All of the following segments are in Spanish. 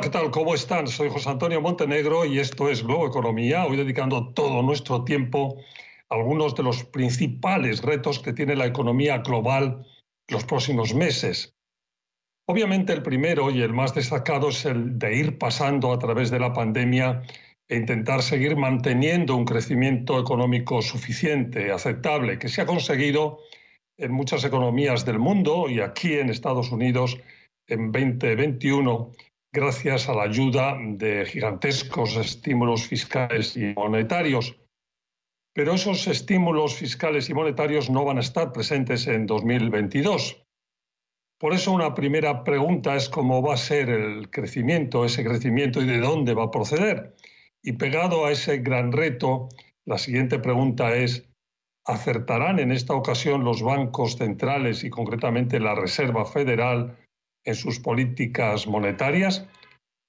¿qué tal? ¿Cómo están? Soy José Antonio Montenegro y esto es Globo Economía, hoy dedicando todo nuestro tiempo a algunos de los principales retos que tiene la economía global los próximos meses. Obviamente el primero y el más destacado es el de ir pasando a través de la pandemia e intentar seguir manteniendo un crecimiento económico suficiente, aceptable, que se ha conseguido en muchas economías del mundo y aquí en Estados Unidos en 2021 gracias a la ayuda de gigantescos estímulos fiscales y monetarios. Pero esos estímulos fiscales y monetarios no van a estar presentes en 2022. Por eso una primera pregunta es cómo va a ser el crecimiento, ese crecimiento y de dónde va a proceder. Y pegado a ese gran reto, la siguiente pregunta es, ¿acertarán en esta ocasión los bancos centrales y concretamente la Reserva Federal en sus políticas monetarias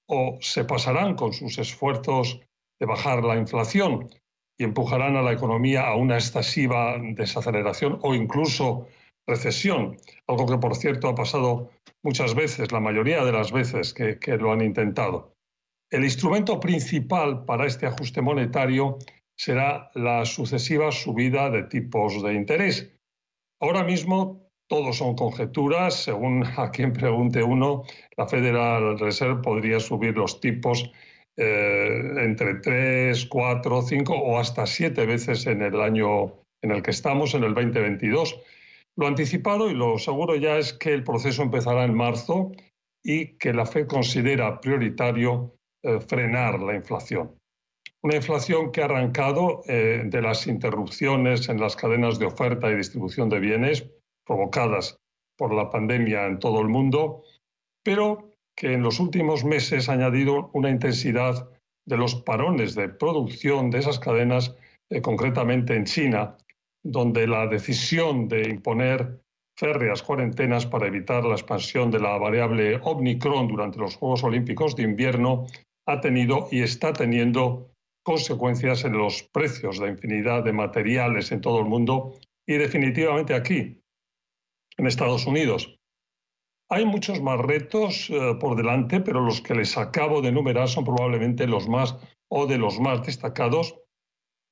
o se pasarán con sus esfuerzos de bajar la inflación y empujarán a la economía a una excesiva desaceleración o incluso recesión, algo que por cierto ha pasado muchas veces, la mayoría de las veces que, que lo han intentado. El instrumento principal para este ajuste monetario será la sucesiva subida de tipos de interés. Ahora mismo todos son conjeturas. Según a quien pregunte uno, la Federal Reserve podría subir los tipos eh, entre 3, 4, 5 o hasta 7 veces en el año en el que estamos, en el 2022. Lo anticipado y lo seguro ya es que el proceso empezará en marzo y que la Fed considera prioritario eh, frenar la inflación. Una inflación que ha arrancado eh, de las interrupciones en las cadenas de oferta y distribución de bienes provocadas por la pandemia en todo el mundo, pero que en los últimos meses ha añadido una intensidad de los parones de producción de esas cadenas, eh, concretamente en China, donde la decisión de imponer férreas cuarentenas para evitar la expansión de la variable Omicron durante los Juegos Olímpicos de invierno ha tenido y está teniendo consecuencias en los precios de infinidad de materiales en todo el mundo y definitivamente aquí, en Estados Unidos. Hay muchos más retos eh, por delante, pero los que les acabo de enumerar son probablemente los más o de los más destacados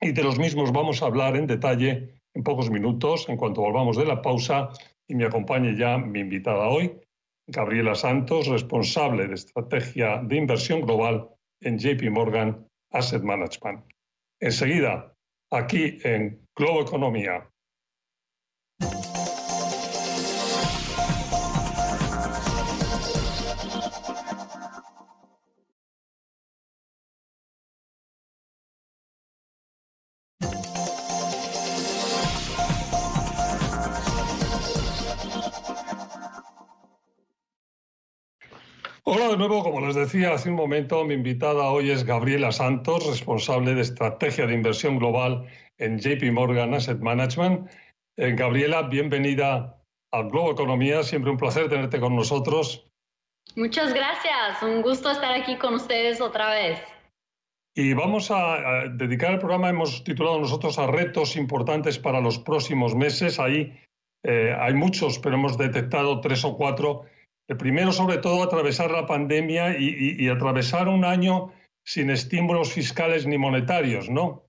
y de los mismos vamos a hablar en detalle en pocos minutos en cuanto volvamos de la pausa y me acompañe ya mi invitada hoy, Gabriela Santos, responsable de estrategia de inversión global en JP Morgan Asset Management. Enseguida, aquí en Globo Economía. Nuevo, como les decía hace un momento, mi invitada hoy es Gabriela Santos, responsable de estrategia de inversión global en JP Morgan Asset Management. Eh, Gabriela, bienvenida al Globo Economía, siempre un placer tenerte con nosotros. Muchas gracias, un gusto estar aquí con ustedes otra vez. Y vamos a, dedicar el programa, hemos titulado nosotros a retos importantes para los próximos meses. Ahí eh, hay muchos, pero hemos detectado tres o cuatro el primero, sobre todo, atravesar la pandemia y, atravesar un año sin estímulos fiscales ni monetarios, ¿no?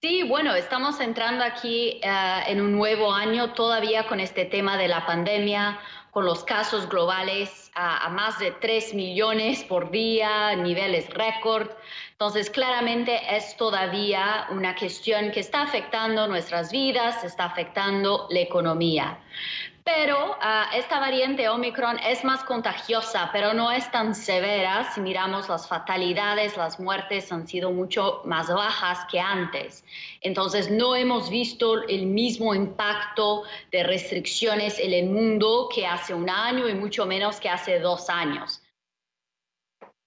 Sí, bueno, estamos entrando aquí eh, en un nuevo año todavía con este tema de la pandemia, con los casos globales a, a más de 3 millones por día, niveles récord. Entonces, claramente es todavía una cuestión que está afectando nuestras vidas, está afectando la economía. Pero ah, esta variante Omicron es más contagiosa, pero no es tan severa. Si miramos las fatalidades, las muertes han sido mucho más bajas que antes. Entonces, no hemos visto el mismo impacto de restricciones en el mundo que hace un año y mucho menos que hace dos años.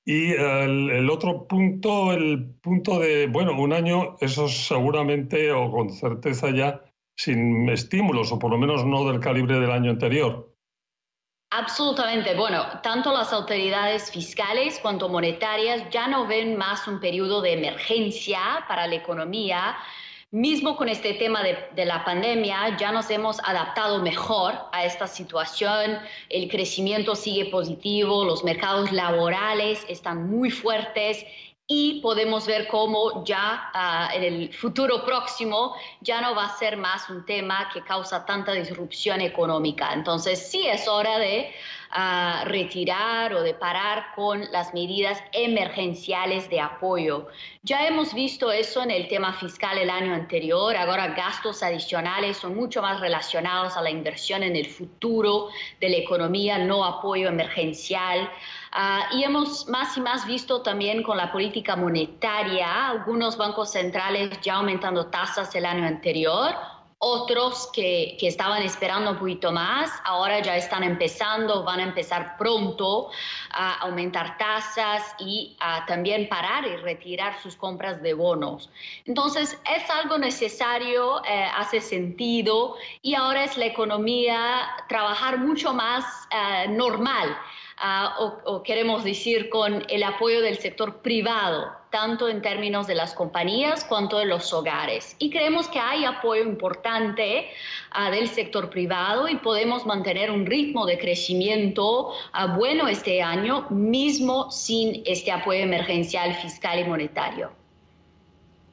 Y el, el, otro punto, el punto de, bueno, un año, eso seguramente o con certeza ya sin estímulos, o por lo menos no del calibre del año anterior. Absolutamente. Bueno, tanto las autoridades fiscales cuanto monetarias ya no ven más un periodo de emergencia para la economía, mismo con este tema de, la pandemia, ya nos hemos adaptado mejor a esta situación, el crecimiento sigue positivo, los mercados laborales están muy fuertes y podemos ver cómo ya ah, en el futuro próximo ya no va a ser más un tema que causa tanta disrupción económica. Entonces sí es hora de a retirar o de parar con las medidas emergenciales de apoyo. Ya hemos visto eso en el tema fiscal el año anterior, ahora gastos adicionales son mucho más relacionados a la inversión en el futuro de la economía, no apoyo emergencial. Ah, y hemos más y más visto también con la política monetaria, algunos bancos centrales ya aumentando tasas el año anterior, otros que, estaban esperando un poquito más, ahora ya están empezando, van a empezar pronto a aumentar tasas y a también parar y retirar sus compras de bonos. Entonces, es algo necesario, eh, hace sentido y ahora es la economía trabajar mucho más eh, normal o, queremos decir con el apoyo del sector privado, tanto en términos de las compañías cuanto de los hogares. Y creemos que hay apoyo importante ah, del sector privado y podemos mantener un ritmo de crecimiento ah, bueno este año, mismo sin este apoyo emergencial fiscal y monetario.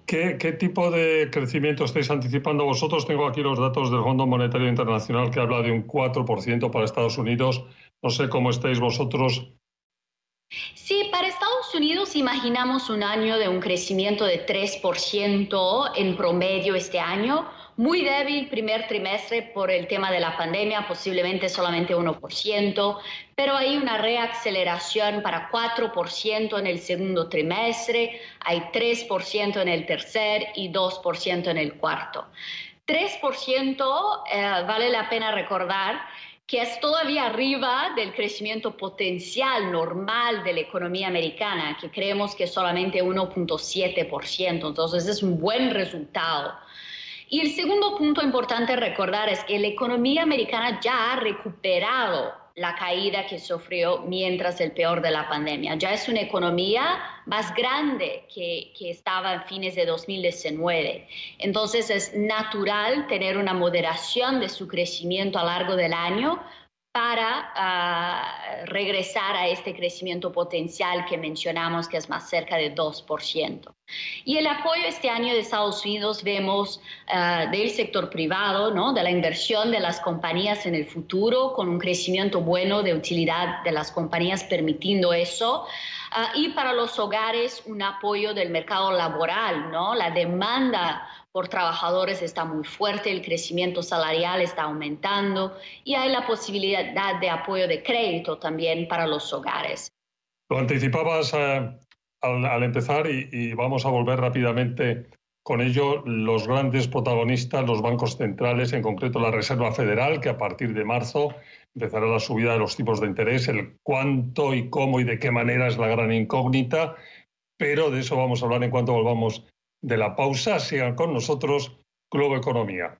¿Qué, ¿Qué, tipo de crecimiento estáis anticipando vosotros? Tengo aquí los datos del Fondo Monetario Internacional que habla de un 4% para Estados Unidos no sé cómo estáis vosotros. Sí, para Estados Unidos imaginamos un año de un crecimiento de 3% en promedio este año. Muy débil primer trimestre por el tema de la pandemia, posiblemente solamente 1%, pero hay una reaceleración para 4% en el segundo trimestre, hay 3% en el tercer y 2% en el cuarto. 3% eh, vale la pena recordar que es todavía arriba del crecimiento potencial normal de la economía americana, que creemos que es solamente 1.7%. Entonces es un buen resultado. Y el segundo punto importante recordar es que la economía americana ya ha recuperado la caída que sufrió mientras el peor de la pandemia. Ya es una economía más grande que, que, estaba en fines de 2019. Entonces es natural tener una moderación de su crecimiento a lo largo del año para ah, regresar a este crecimiento potencial que mencionamos, que es más cerca de 2%. Y el apoyo este año de Estados Unidos vemos ah, del sector privado, ¿no? de la inversión de las compañías en el futuro, con un crecimiento bueno de utilidad de las compañías permitiendo eso. Ah, y para los hogares, un apoyo del mercado laboral, ¿no? la demanda por trabajadores está muy fuerte, el crecimiento salarial está aumentando y hay la posibilidad de apoyo de crédito también para los hogares. Lo anticipabas eh, al, empezar y, vamos a volver rápidamente con ello. Los grandes protagonistas, los bancos centrales, en concreto la Reserva Federal, que a partir de marzo empezará la subida de los tipos de interés, el cuánto y cómo y de qué manera es la gran incógnita, pero de eso vamos a hablar en cuanto volvamos de la pausa. Sigan con nosotros Globo Economía.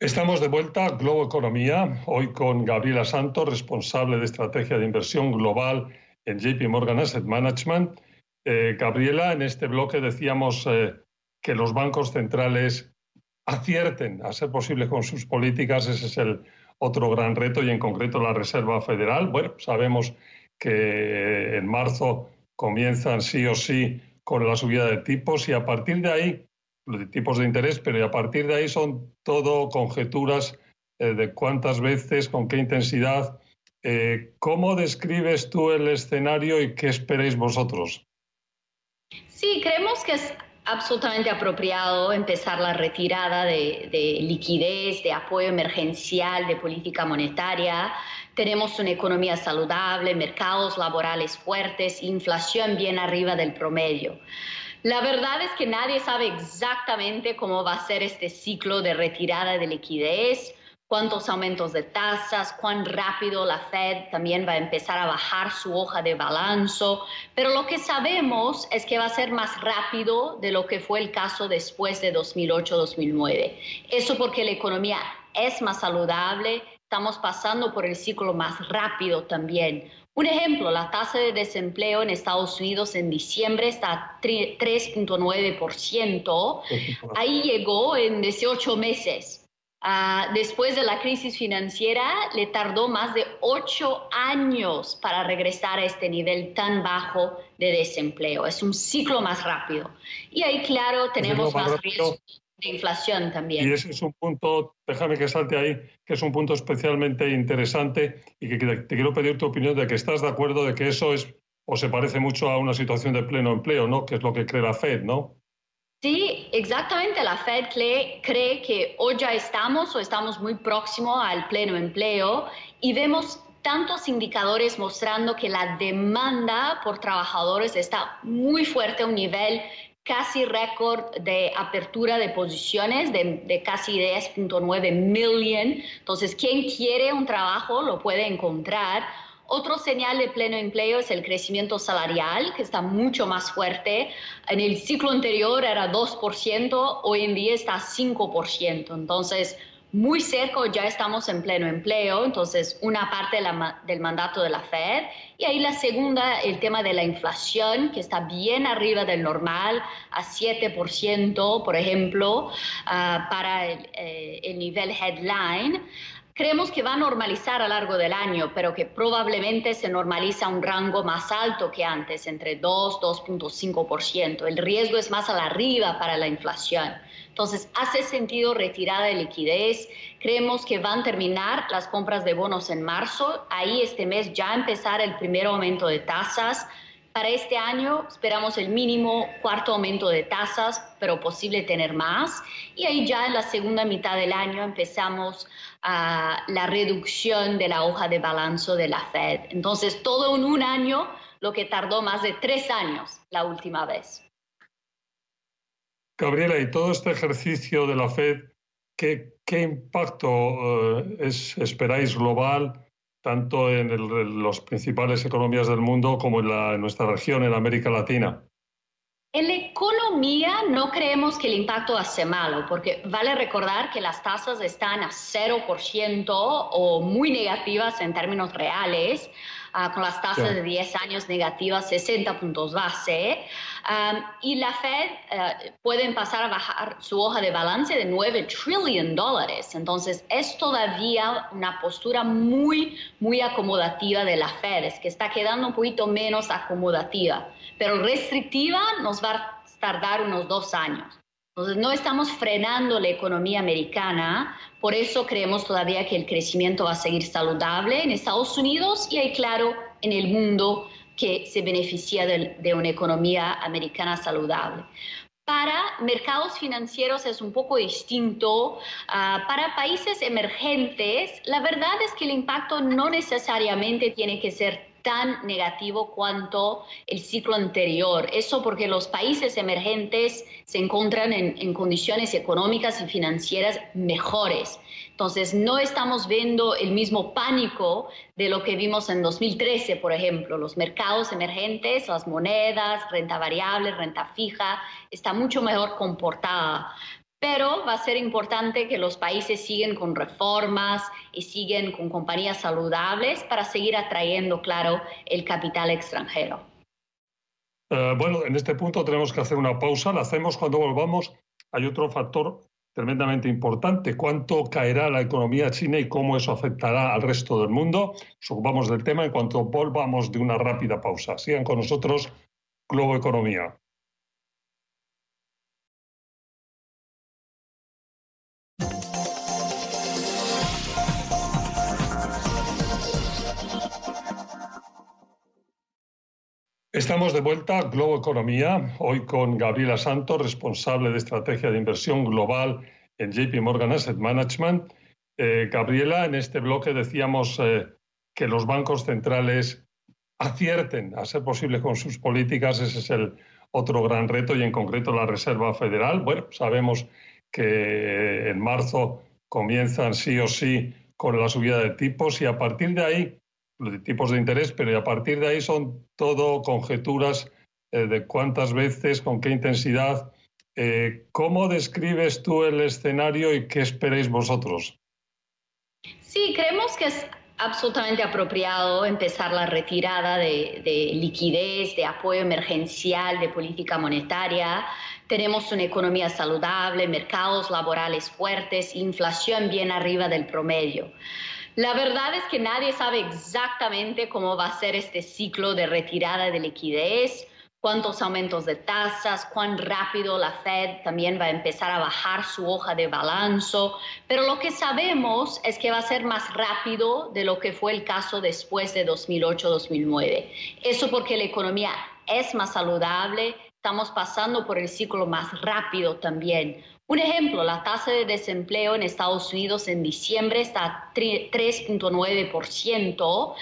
Estamos de vuelta a Globo Economía, hoy con Gabriela Santos, responsable de estrategia de inversión global en JP Morgan Asset Management. Eh, Gabriela, en este bloque decíamos eh, que los bancos centrales acierten a ser posible con sus políticas, ese es el otro gran reto y en concreto la Reserva Federal. Bueno, sabemos que en marzo comienzan sí o sí con la subida de tipos y a partir de ahí, de tipos de interés, pero a partir de ahí son todo conjeturas eh, de cuántas veces, con qué intensidad. Eh, ¿Cómo describes tú el escenario y qué esperáis vosotros? Sí, creemos que es absolutamente apropiado empezar la retirada de, liquidez, de apoyo emergencial, de política monetaria. Tenemos una economía saludable, mercados laborales fuertes, inflación bien arriba del promedio. La verdad es que nadie sabe exactamente cómo va a ser este ciclo de retirada de liquidez. Cuántos aumentos de tasas, cuán rápido la Fed también va a empezar a bajar su hoja de balanzo, pero lo que sabemos es que va a ser más rápido de lo que fue el caso después de 2008-2009. Eso porque la economía es más saludable, estamos pasando por el ciclo más rápido también. Un ejemplo, la tasa de desempleo en Estados Unidos en diciembre está a 3.9%. Ahí llegó en 18 meses. Ah, después de la crisis financiera, le tardó más de ocho años para regresar a este nivel tan bajo de desempleo. Es un ciclo más rápido. Y ahí, claro, tenemos más, riesgo de inflación también. Y ese es un punto, déjame que salte ahí, que es un punto especialmente interesante y que te quiero pedir tu opinión de que estás de acuerdo de que eso es o se parece mucho a una situación de pleno empleo, ¿no? Que es lo que cree la Fed, ¿no? Sí, exactamente. La Fed cree, que hoy ya estamos o estamos muy próximo al pleno empleo y vemos tantos indicadores mostrando que la demanda por trabajadores está muy fuerte a un nivel casi récord de apertura de posiciones de, de casi 10.9 millón. Entonces, quien quiere un trabajo lo puede encontrar. Otro señal de pleno empleo es el crecimiento salarial, que está mucho más fuerte. En el ciclo anterior era 2%, hoy en día está 5%. Entonces, muy cerca ya estamos en pleno empleo, entonces una parte del mandato de la Fed. Y ahí la segunda, el tema de la inflación, que está bien arriba del normal, a 7%, por ejemplo, ah, para el, eh, el nivel headline creemos que va a normalizar a largo del año, pero que probablemente se normaliza a un rango más alto que antes, entre 2, 2.5%. El riesgo es más a la arriba para la inflación. Entonces, hace sentido retirada de liquidez. Creemos que van a terminar las compras de bonos en marzo. Ahí este mes ya empezar el primer aumento de tasas. Para este año esperamos el mínimo cuarto aumento de tasas, pero posible tener más. Y ahí ya en la segunda mitad del año empezamos a la reducción de la hoja de balanzo de la Fed. Entonces, todo en un año, lo que tardó más de tres años la última vez. Gabriela, y todo este ejercicio de la Fed, ¿qué, qué impacto eh, es, esperáis global tanto en, las principales economías del mundo como en, nuestra región, en América Latina? En la economía no creemos que el impacto hace malo, porque vale recordar que las tasas están a 0% o muy negativas en términos reales. Ah, con las tasas de 10 años negativas, 60 puntos base. y la Fed uh, pueden pasar a bajar su hoja de balance de 9 trillion dólares. Entonces, es todavía una postura muy, muy acomodativa de la Fed, es que está quedando un poquito menos acomodativa, pero restrictiva nos va a tardar unos dos años. Entonces, no estamos frenando la economía americana, por eso creemos todavía que el crecimiento va a seguir saludable en Estados Unidos y hay claro en el mundo que se beneficia de, una economía americana saludable. Para mercados financieros es un poco distinto. Ah, para países emergentes, la verdad es que el impacto no necesariamente tiene que ser tan negativo cuanto el ciclo anterior. Eso porque los países emergentes se encuentran en, condiciones económicas y financieras mejores. Entonces, no estamos viendo el mismo pánico de lo que vimos en 2013, por ejemplo. Los mercados emergentes, las monedas, renta variable, renta fija, está mucho mejor comportada pero va a ser importante que los países sigan con reformas y siguen con compañías saludables para seguir atrayendo, claro, el capital extranjero. Eh, bueno, en este punto tenemos que hacer una pausa. La hacemos cuando volvamos. Hay otro factor tremendamente importante. ¿Cuánto caerá la economía china y cómo eso afectará al resto del mundo? Nos ocupamos del tema en cuanto volvamos de una rápida pausa. Sigan con nosotros, Globo Economía. Estamos de vuelta a Globo Economía, hoy con Gabriela Santos, responsable de estrategia de inversión global en JP Morgan Asset Management. Eh, Gabriela, en este bloque decíamos eh, que los bancos centrales acierten a ser posible con sus políticas, ese es el otro gran reto y en concreto la Reserva Federal. Bueno, sabemos que en marzo comienzan sí o sí con la subida de tipos y a partir de ahí, tipos de interés, pero a partir de ahí son todo conjeturas eh, de cuántas veces, con qué intensidad. Eh, ¿Cómo describes tú el escenario y qué esperáis vosotros? Sí, creemos que es absolutamente apropiado empezar la retirada de, liquidez, de apoyo emergencial, de política monetaria. Tenemos una economía saludable, mercados laborales fuertes, inflación bien arriba del promedio. La verdad es que nadie sabe exactamente cómo va a ser este ciclo de retirada de liquidez cuántos aumentos de tasas, cuán rápido la Fed también va a empezar a bajar su hoja de balanzo, pero lo que sabemos es que va a ser más rápido de lo que fue el caso después de 2008-2009. Eso porque la economía es más saludable, estamos pasando por el ciclo más rápido también. Un ejemplo, la tasa de desempleo en Estados Unidos en diciembre está a 3.9%.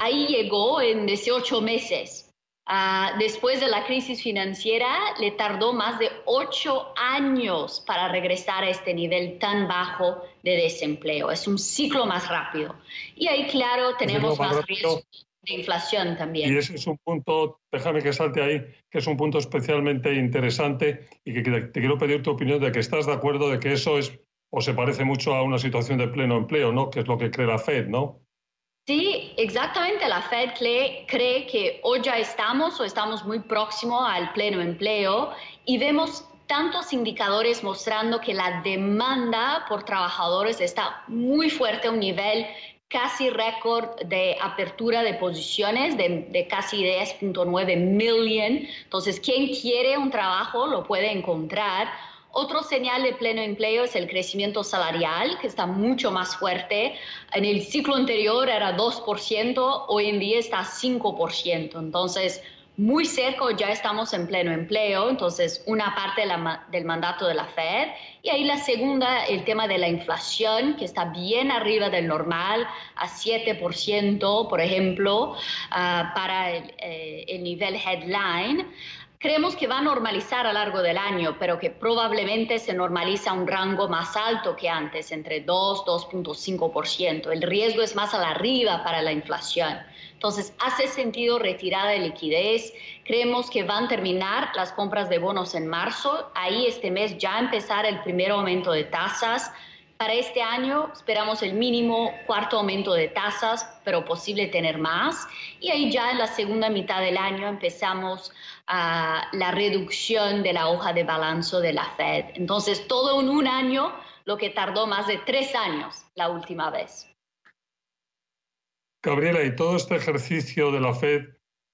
Ahí llegó en 18 meses. Ah, después de la crisis financiera, le tardó más de ocho años para regresar a este nivel tan bajo de desempleo. Es un ciclo más rápido. Y ahí, claro, tenemos más, riesgo de inflación también. Y ese es un punto, déjame que salte ahí, que es un punto especialmente interesante y que te quiero pedir tu opinión de que estás de acuerdo de que eso es o se parece mucho a una situación de pleno empleo, ¿no? Que es lo que cree la Fed, ¿no? Sí, exactamente. La Fed cree, que hoy ya estamos o estamos muy próximo al pleno empleo y vemos tantos indicadores mostrando que la demanda por trabajadores está muy fuerte a un nivel casi récord de apertura de posiciones de, de casi 10.9 millón. Entonces, quien quiere un trabajo lo puede encontrar. Otro señal de pleno empleo es el crecimiento salarial, que está mucho más fuerte. En el ciclo anterior era 2%, hoy en día está 5%. Entonces, muy cerca ya estamos en pleno empleo, entonces una parte del mandato de la Fed. Y ahí la segunda, el tema de la inflación, que está bien arriba del normal, a 7%, por ejemplo, ah, para el, eh, el nivel headline. Creemos que va a normalizar a lo largo del año, pero que probablemente se normaliza a un rango más alto que antes, entre 2, 2.5%. El riesgo es más a la arriba para la inflación. Entonces, hace sentido retirada de liquidez. Creemos que van a terminar las compras de bonos en marzo. Ahí este mes ya empezar el primer aumento de tasas. Para este año esperamos el mínimo cuarto aumento de tasas, pero posible tener más. Y ahí ya en la segunda mitad del año empezamos a la reducción de la hoja de balanzo de la Fed. Entonces, todo en un año, lo que tardó más de tres años la última vez. Gabriela, y todo este ejercicio de la Fed,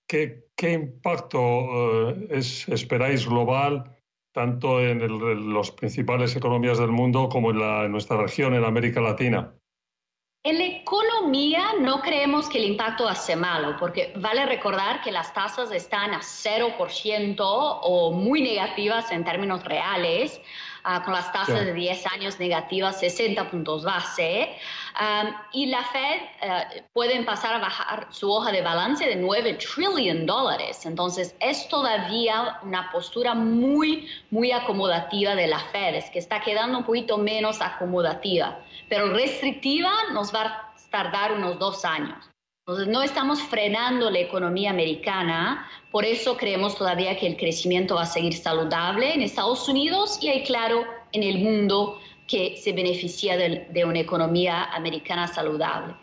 ¿qué, impacto eh, esperáis global, tanto en, las principales economías del mundo como en, en nuestra región, en América Latina? En la economía no creemos que el impacto hace malo, porque vale recordar que las tasas están a 0% o muy negativas en términos reales. Ah, con las tasas de 10 años negativas, 60 puntos base. y la Fed uh, pueden pasar a bajar su hoja de balance de 9 trillion dólares. Entonces, es todavía una postura muy, muy acomodativa de la Fed, es que está quedando un poquito menos acomodativa, pero restrictiva nos va a tardar unos dos años. Entonces, no estamos frenando la economía americana, por eso creemos todavía que el crecimiento va a seguir saludable en Estados Unidos y hay claro en el mundo que se beneficia de, una economía americana saludable.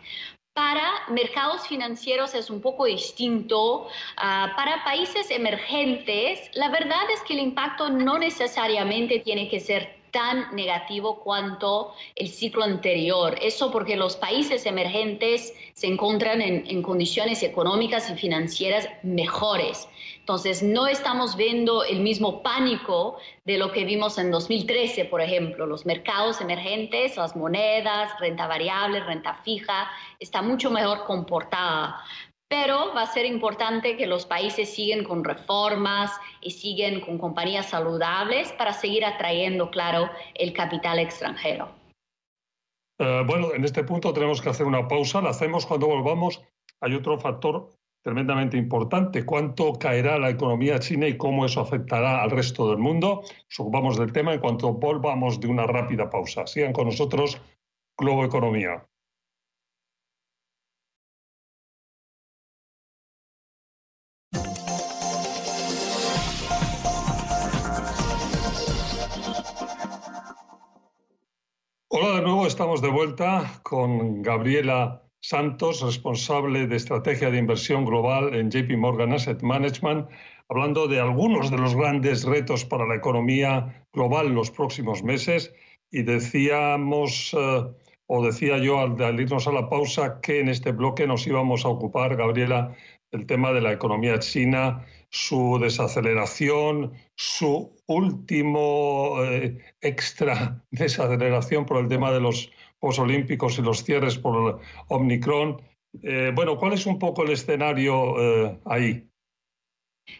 Para mercados financieros es un poco distinto. Ah, para países emergentes, la verdad es que el impacto no necesariamente tiene que ser tan negativo cuanto el ciclo anterior. Eso porque los países emergentes se encuentran en, condiciones económicas y financieras mejores. Entonces, no estamos viendo el mismo pánico de lo que vimos en 2013, por ejemplo. Los mercados emergentes, las monedas, renta variable, renta fija, está mucho mejor comportada pero va a ser importante que los países sigan con reformas y siguen con compañías saludables para seguir atrayendo, claro, el capital extranjero. Eh, bueno, en este punto tenemos que hacer una pausa. La hacemos cuando volvamos. Hay otro factor tremendamente importante. ¿Cuánto caerá la economía china y cómo eso afectará al resto del mundo? Nos ocupamos del tema en cuanto volvamos de una rápida pausa. Sigan con nosotros Globo Economía. Hola de nuevo, estamos de vuelta con Gabriela Santos, responsable de estrategia de inversión global en JP Morgan Asset Management, hablando de algunos de los grandes retos para la economía global en los próximos meses. Y decíamos, eh, o decía yo al, irnos a la pausa, que en este bloque nos íbamos a ocupar, Gabriela, del tema de la economía china, su desaceleración, su último eh, extra desaceleración por el tema de los Juegos Olímpicos y los cierres por Omicron. Eh, bueno, ¿cuál es un poco el escenario eh, ahí?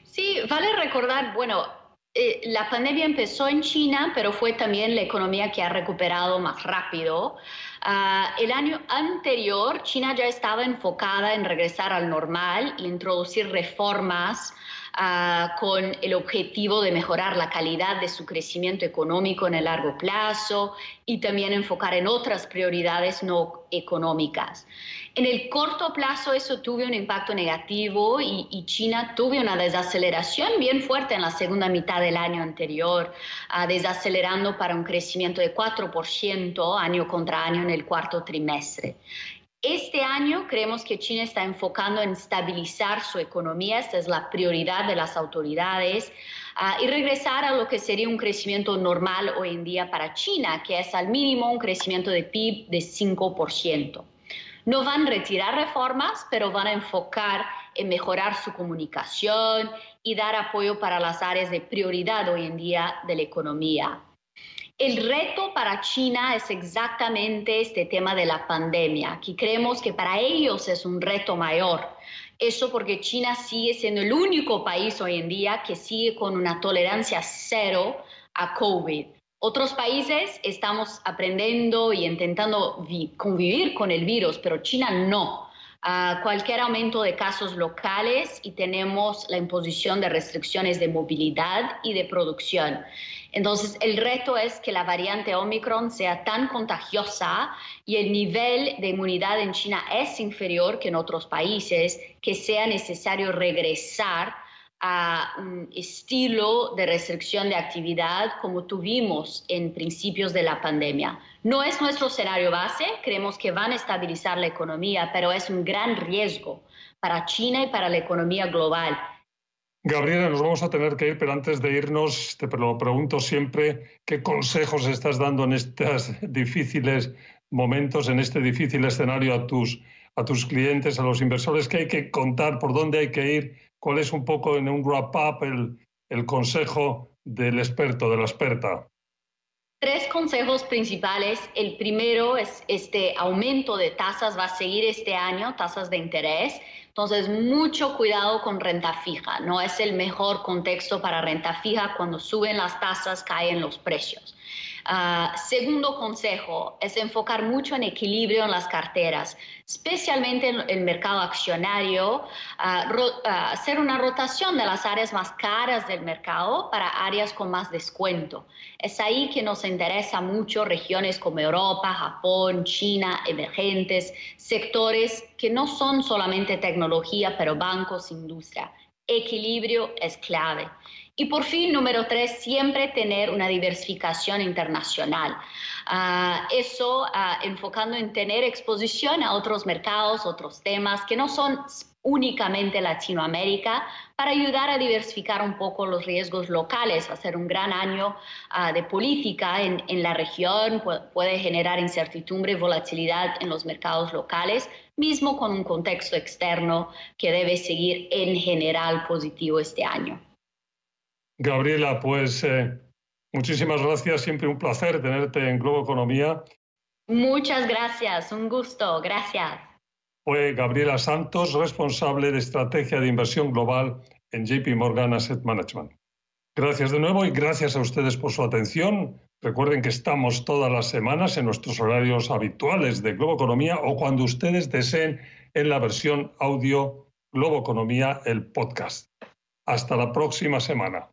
Sí, vale recordar, bueno, la pandemia empezó en China, pero fue también la economía que ha recuperado más rápido. Ah, el año anterior, China ya estaba enfocada en regresar al normal e introducir reformas Ah, con el objetivo de mejorar la calidad de su crecimiento económico en el largo plazo y también enfocar en otras prioridades no económicas. En el corto plazo eso tuvo un impacto negativo y, China tuvo una desaceleración bien fuerte en la segunda mitad del año anterior, ah, desacelerando para un crecimiento de 4% año contra año en el cuarto trimestre. Este año creemos que China está enfocando en estabilizar su economía, esta es la prioridad de las autoridades, ah, y regresar a lo que sería un crecimiento normal hoy en día para China, que es al mínimo un crecimiento de PIB de 5%. No van a retirar reformas, pero van a enfocar en mejorar su comunicación y dar apoyo para las áreas de prioridad hoy en día de la economía. El reto para China es exactamente este tema de la pandemia, que creemos que para ellos es un reto mayor. Eso porque China sigue siendo el único país hoy en día que sigue con una tolerancia cero a COVID. Otros países estamos aprendiendo y intentando convivir con el virus, pero China no. A cualquier aumento de casos locales y tenemos la imposición de restricciones de movilidad y de producción. Entonces, el reto es que la variante Omicron sea tan contagiosa y el nivel de inmunidad en China es inferior que en otros países, que sea necesario regresar a un estilo de restricción de actividad como tuvimos en principios de la pandemia. No es nuestro escenario base, creemos que van a estabilizar la economía, pero es un gran riesgo para China y para la economía global Gabriela, nos vamos a tener que ir, pero antes de irnos, te lo pregunto siempre, ¿qué consejos estás dando en estos difíciles momentos, en este difícil escenario a tus, a tus clientes, a los inversores? ¿Qué hay que contar? ¿Por dónde hay que ir? ¿Cuál es un poco en un wrap-up el, el consejo del experto, de la experta? Tres consejos principales. El primero es este aumento de tasas va a seguir este año, tasas de interés. Entonces, mucho cuidado con renta fija. No es el mejor contexto para renta fija. Cuando suben las tasas, caen los precios. Ah, segundo consejo es enfocar mucho en equilibrio en las carteras, especialmente en el mercado accionario, ah, ah, hacer una rotación de las áreas más caras del mercado para áreas con más descuento. Es ahí que nos interesa mucho regiones como Europa, Japón, China, emergentes, sectores que no son solamente tecnología, pero bancos, industria. Equilibrio es clave. Y por fin, número tres, siempre tener una diversificación internacional. Ah, eso ah, enfocando en tener exposición a otros mercados, otros temas que no son únicamente Latinoamérica para ayudar a diversificar un poco los riesgos locales. Va a ser un gran año ah, de política en, en, la región, puede generar incertidumbre y volatilidad en los mercados locales, mismo con un contexto externo que debe seguir en general positivo este año. Gabriela, pues eh, muchísimas gracias, siempre un placer tenerte en Globo Economía. Muchas gracias, un gusto, gracias. Fue Gabriela Santos, responsable de estrategia de inversión global en JP Morgan Asset Management. Gracias de nuevo y gracias a ustedes por su atención. Recuerden que estamos todas las semanas en nuestros horarios habituales de Globo Economía o cuando ustedes deseen en la versión audio Globo Economía, el podcast. Hasta la próxima semana.